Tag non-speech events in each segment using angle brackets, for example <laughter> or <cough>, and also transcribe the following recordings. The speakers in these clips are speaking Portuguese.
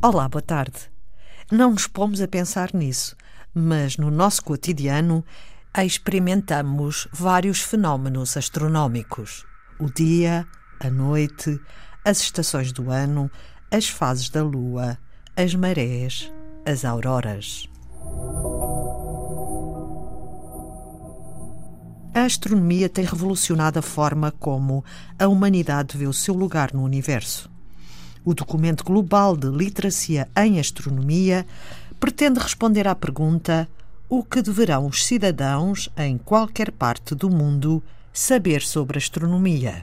Olá, boa tarde. Não nos pomos a pensar nisso, mas no nosso cotidiano experimentamos vários fenómenos astronómicos: o dia, a noite, as estações do ano, as fases da lua, as marés, as auroras. A astronomia tem revolucionado a forma como a humanidade vê o seu lugar no universo. O documento global de literacia em astronomia pretende responder à pergunta: o que deverão os cidadãos em qualquer parte do mundo saber sobre astronomia?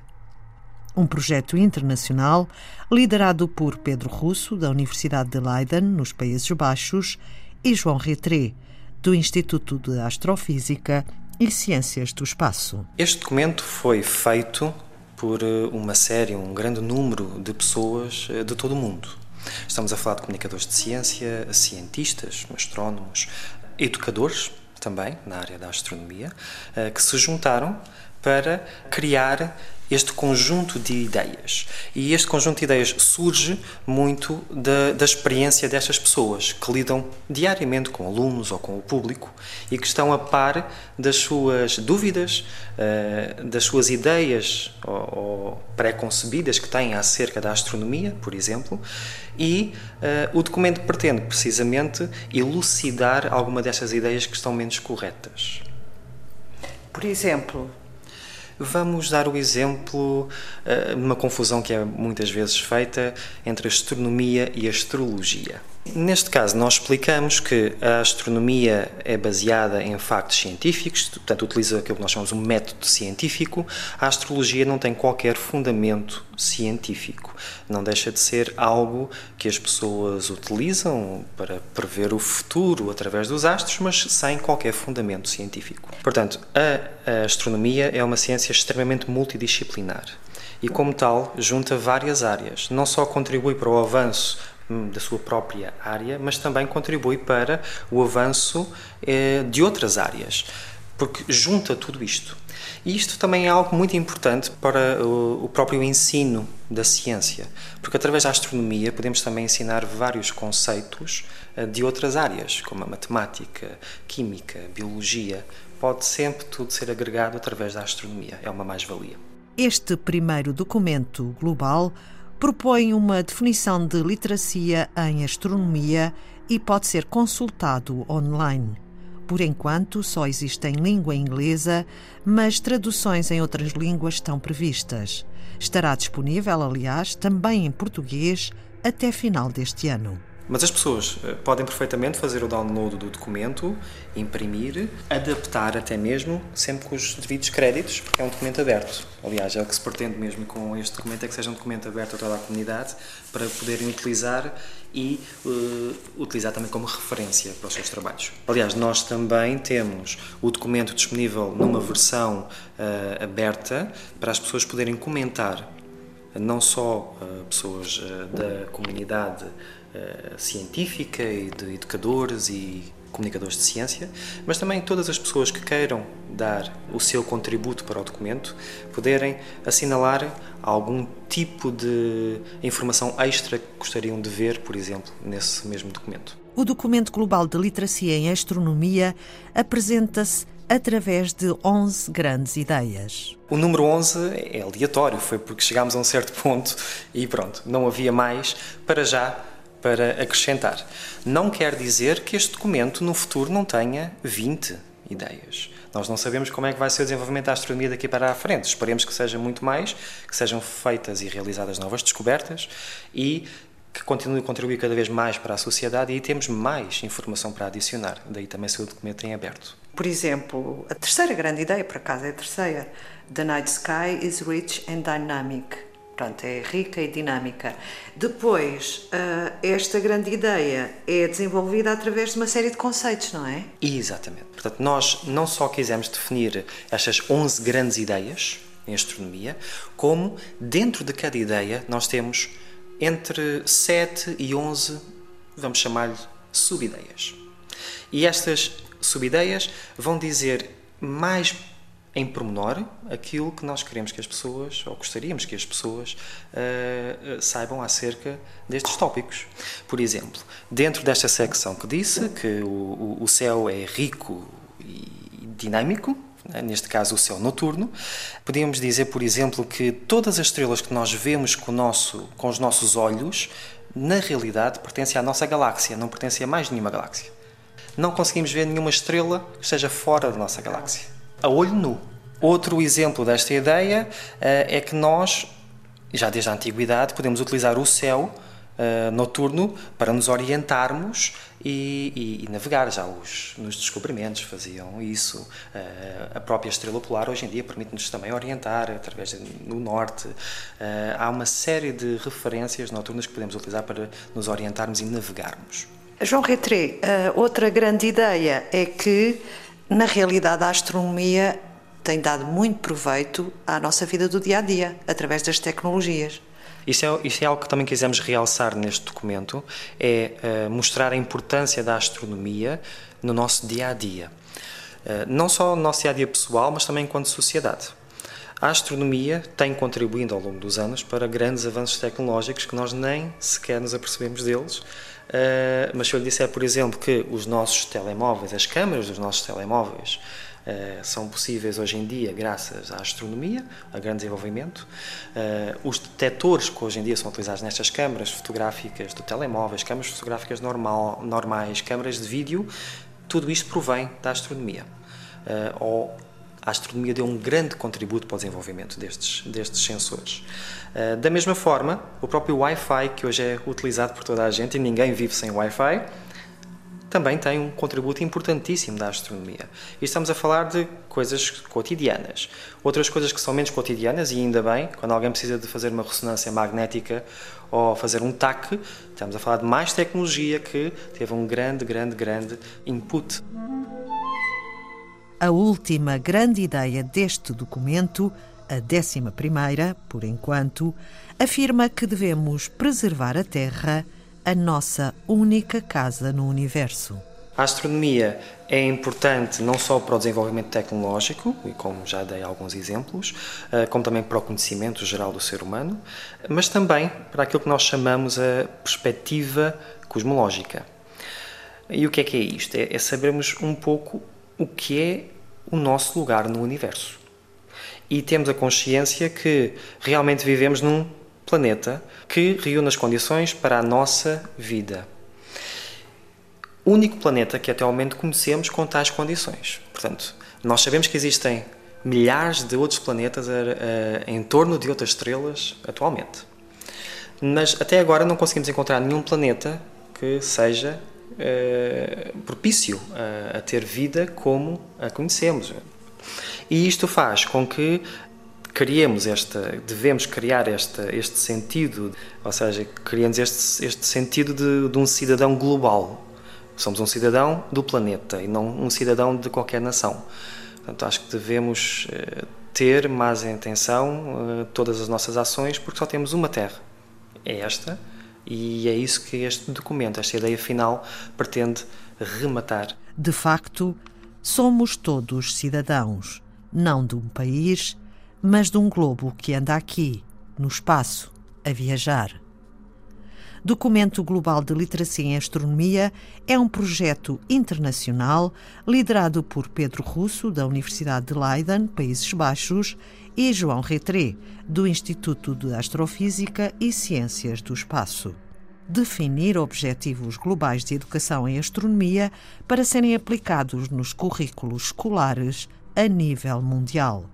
Um projeto internacional liderado por Pedro Russo, da Universidade de Leiden, nos Países Baixos, e João Retré, do Instituto de Astrofísica e Ciências do Espaço. Este documento foi feito por eh, uma série, um grande número de pessoas eh, de todo o mundo. Estamos a falar de comunicadores de ciência, cientistas, astrónomos, educadores também na área da astronomia, eh, que se juntaram para criar este conjunto de ideias. E este conjunto de ideias surge muito da, da, experiência destas pessoas que lidam diariamente com alunos ou com o público e que estão a par das suas dúvidas, uh, das suas ideias ou, pré-concebidas que têm acerca da astronomia, por exemplo, e uh, o documento pretende precisamente elucidar alguma destas ideias que estão menos corretas. Por exemplo, Vamos dar o exemplo de uh, uma confusão que é muitas vezes feita entre astronomia e astrologia. Neste caso, nós explicamos que a astronomia é baseada em factos científicos, portanto, utiliza aquilo que nós chamamos um método científico. A astrologia não tem qualquer fundamento científico. Não deixa de ser algo que as pessoas utilizam para prever o futuro através dos astros, mas sem qualquer fundamento científico. Portanto, a, a astronomia é uma ciência extremamente multidisciplinar e, como tal, junta várias áreas. Não só contribui para o avanço da sua própria área, mas também contribui para o avanço eh, de outras áreas, porque junta tudo isto. E isto também é algo muito importante para o próprio ensino da ciência, porque através da astronomia podemos também ensinar vários conceitos eh, de outras áreas, como a matemática, química, biologia. Pode sempre tudo ser agregado através da astronomia, é uma mais-valia. Este primeiro documento global propõe uma definição de literacia em astronomia e pode ser consultado online. Por enquanto, só existe em língua inglesa, mas traduções em outras línguas estão previstas. Estará disponível, aliás, também em português até final deste ano. Mas as pessoas eh, podem perfeitamente fazer o download do documento, imprimir, adaptar até mesmo, sempre com os devidos créditos, porque é um documento aberto. Aliás, é o que se pretende mesmo com este documento, é que seja um documento aberto a toda a comunidade para poderem utilizar e uh, utilizar também como referência para os seus trabalhos. Aliás, nós também temos o documento disponível numa versão uh, aberta para as pessoas poderem comentar, não só uh, pessoas da comunidade eh, científica e de educadores e comunicadores de ciência, mas também todas as pessoas que queiram dar o seu contributo para o documento poderem assinalar algum tipo de informação extra que gostariam de ver, por exemplo, nesse mesmo documento. O documento global de literacia em astronomia apresenta-se através de 11 grandes ideias. O número 11 é aleatório, foi porque chegámos a um certo <laughs> ponto e pronto, não havia mais para já para acrescentar. Não quer dizer que este documento no futuro não tenha 20 ideias. Nós não sabemos como é que vai ser o desenvolvimento da astronomia daqui para a frente. Esperemos que seja muito mais, que sejam feitas e realizadas novas descobertas e que continue a contribuir cada vez mais para a sociedade e temos mais informação para adicionar. Daí também ser o documento em aberto. Por exemplo, a terceira grande ideia, por acaso é a terceira, The Night Sky is Rich and Dynamic. Pronto, é rica e dinâmica. Depois, uh, esta grande ideia é desenvolvida através de uma série de conceitos, não é? Exatamente. Portanto, nós não só quisemos definir estas 11 grandes ideias em astronomia, como dentro de cada ideia nós temos entre 7 e 11, vamos chamar-lhe subideias. E estas subideias vão dizer mais em pormenor aquilo que nós queremos que as pessoas, ou gostaríamos que as pessoas, uh, saibam acerca destes tópicos. Por exemplo, dentro desta secção que disse que o, o céu é rico e dinâmico, né, neste caso o céu noturno, podíamos dizer, por exemplo, que todas as estrelas que nós vemos com, nosso, com os nossos olhos, na realidade pertencem à nossa galáxia, não pertencem a mais nenhuma galáxia. Não conseguimos ver nenhuma estrela que esteja fora da nossa galáxia a olho nu. Outro exemplo desta ideia uh, é que nós, já desde a antiguidade, podemos utilizar o céu uh, noturno para nos orientarmos e, e, e navegar. Já os, nos descobrimentos faziam isso. Uh, a própria estrela polar hoje em dia permite-nos também orientar através do norte. há uma série de referências noturnas que podemos utilizar para nos orientarmos e navegarmos. João Retré, outra grande ideia é que na realidade, a astronomia tem dado muito proveito à nossa vida do dia a dia, através das tecnologias. Isso é, isso é algo que também quisemos realçar neste documento, é uh, mostrar a importância da astronomia no nosso dia a dia. Não só no nosso dia a dia pessoal, mas também enquanto sociedade. A astronomia tem contribuído ao longo dos anos para grandes avanços tecnológicos que nós nem sequer nos apercebemos deles Uh, mas se eu lhe disser, por exemplo, que os nossos telemóveis, as câmaras dos nossos telemóveis, uh, são possíveis hoje em dia graças à astronomia, a grande desenvolvimento, uh, os detectores que hoje em dia são utilizados nestas câmaras fotográficas de telemóveis, câmaras fotográficas normal, normais, câmaras de vídeo, tudo isto provém da astronomia. ou a astronomia deu um grande contributo para o desenvolvimento destes, destes sensores. Uh, da mesma forma, o próprio Wi-Fi, que hoje é utilizado por toda a gente e ninguém vive sem Wi-Fi, também tem um contributo importantíssimo da astronomia. E estamos a falar de coisas cotidianas. Outras coisas que são menos cotidianas, e ainda bem, quando alguém precisa de fazer uma ressonância magnética ou fazer um TAC, estamos a falar de mais tecnologia que teve um grande, grande, grande input. A última grande ideia deste documento, a décima primeira, por enquanto, afirma que devemos preservar a Terra, a nossa única casa no universo. A astronomia é importante não só para o desenvolvimento tecnológico, e como já dei alguns exemplos, eh, como também para o conhecimento geral do ser humano, mas também para aquilo que nós chamamos a perspectiva cosmológica. E o que é que é isto? É, é sabermos um pouco o que é o nosso lugar no universo. E temos a consciência que realmente vivemos num planeta que reúne as condições para a nossa vida. O único planeta que até momento conhecemos com tais condições. Portanto, nós sabemos que existem milhares de outros planetas a, a, em torno de outras estrelas atualmente. Mas até agora não conseguimos encontrar nenhum planeta que seja eh, propício a, a, ter vida como a conhecemos. E isto faz com que criemos esta, devemos criar esta, este sentido, ou seja, criamos este, este sentido de, de um cidadão global. Somos um cidadão do planeta e não um cidadão de qualquer nação. Portanto, acho que devemos eh, ter mais atenção uh, todas as nossas ações porque só temos uma Terra. É esta e é isso que este documento, esta ideia final, pretende rematar. De facto, somos todos cidadãos, não de um país, mas de um globo que anda aqui, no espaço, a viajar. Documento Global de Literacia em Astronomia é um projeto internacional liderado por Pedro Russo, da Universidade de Leiden, Países Baixos, e João Retré, do Instituto de Astrofísica e Ciências do Espaço. Definir objetivos globais de educação em astronomia para serem aplicados nos currículos escolares a nível mundial.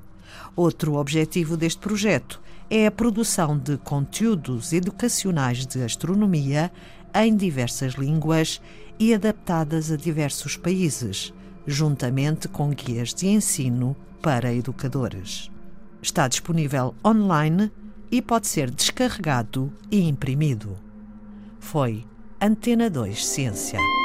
Outro objetivo deste projeto é a produção de conteúdos educacionais de astronomia em diversas línguas e adaptadas a diversos países, juntamente com guias de ensino para educadores. Está disponível online e pode ser descarregado e imprimido. Foi Antena 2 Ciência.